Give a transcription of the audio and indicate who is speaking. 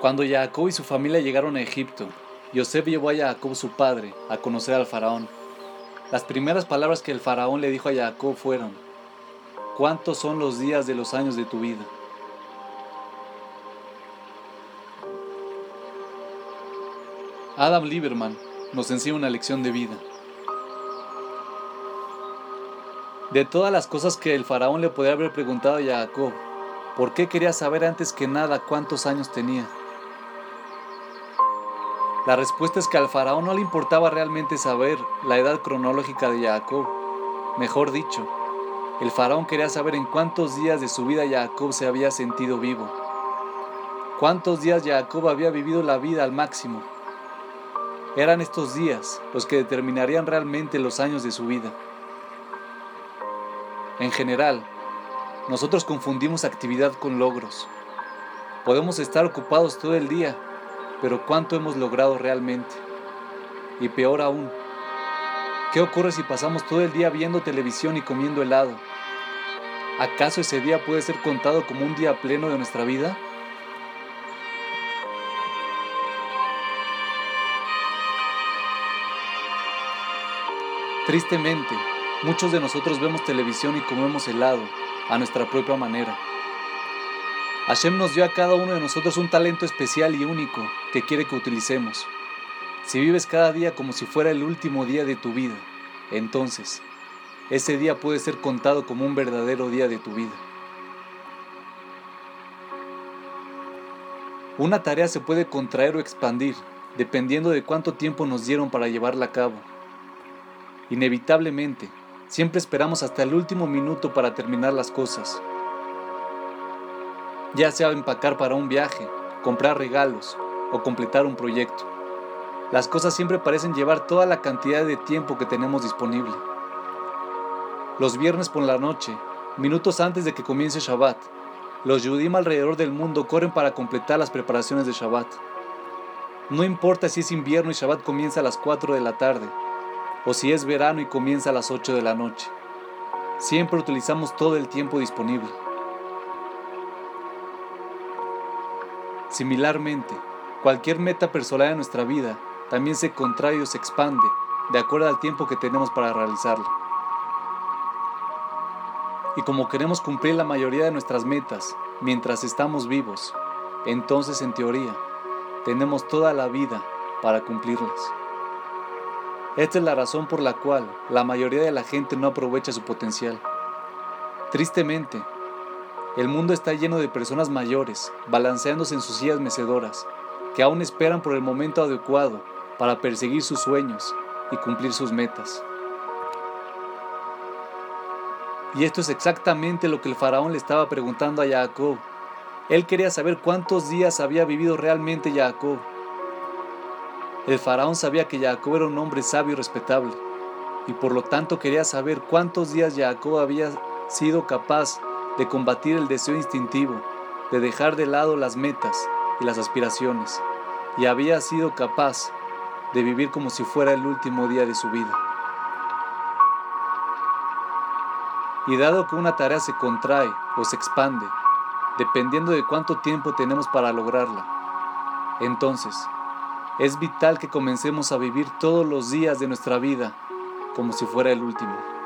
Speaker 1: Cuando Jacob y su familia llegaron a Egipto, Yosef llevó a Jacob su padre a conocer al faraón. Las primeras palabras que el faraón le dijo a Jacob fueron, ¿cuántos son los días de los años de tu vida? Adam Lieberman nos enseña una lección de vida. De todas las cosas que el faraón le podría haber preguntado a Jacob, ¿por qué quería saber antes que nada cuántos años tenía? La respuesta es que al faraón no le importaba realmente saber la edad cronológica de Jacob. Mejor dicho, el faraón quería saber en cuántos días de su vida Jacob se había sentido vivo. Cuántos días Jacob había vivido la vida al máximo. Eran estos días los que determinarían realmente los años de su vida. En general, nosotros confundimos actividad con logros. Podemos estar ocupados todo el día pero ¿cuánto hemos logrado realmente? Y peor aún, ¿qué ocurre si pasamos todo el día viendo televisión y comiendo helado? ¿Acaso ese día puede ser contado como un día pleno de nuestra vida? Tristemente, muchos de nosotros vemos televisión y comemos helado a nuestra propia manera. Hashem nos dio a cada uno de nosotros un talento especial y único que quiere que utilicemos. Si vives cada día como si fuera el último día de tu vida, entonces ese día puede ser contado como un verdadero día de tu vida. Una tarea se puede contraer o expandir dependiendo de cuánto tiempo nos dieron para llevarla a cabo. Inevitablemente, siempre esperamos hasta el último minuto para terminar las cosas ya sea empacar para un viaje, comprar regalos o completar un proyecto. Las cosas siempre parecen llevar toda la cantidad de tiempo que tenemos disponible. Los viernes por la noche, minutos antes de que comience Shabbat, los Yudim alrededor del mundo corren para completar las preparaciones de Shabbat. No importa si es invierno y Shabbat comienza a las 4 de la tarde, o si es verano y comienza a las 8 de la noche. Siempre utilizamos todo el tiempo disponible. Similarmente, cualquier meta personal en nuestra vida también se contrae o se expande de acuerdo al tiempo que tenemos para realizarla. Y como queremos cumplir la mayoría de nuestras metas mientras estamos vivos, entonces en teoría tenemos toda la vida para cumplirlas. Esta es la razón por la cual la mayoría de la gente no aprovecha su potencial. Tristemente, el mundo está lleno de personas mayores, balanceándose en sus sillas mecedoras, que aún esperan por el momento adecuado para perseguir sus sueños y cumplir sus metas. Y esto es exactamente lo que el faraón le estaba preguntando a Jacob. Él quería saber cuántos días había vivido realmente Jacob. El faraón sabía que Jacob era un hombre sabio y respetable, y por lo tanto quería saber cuántos días Jacob había sido capaz de combatir el deseo instintivo, de dejar de lado las metas y las aspiraciones, y había sido capaz de vivir como si fuera el último día de su vida. Y dado que una tarea se contrae o se expande, dependiendo de cuánto tiempo tenemos para lograrla, entonces es vital que comencemos a vivir todos los días de nuestra vida como si fuera el último.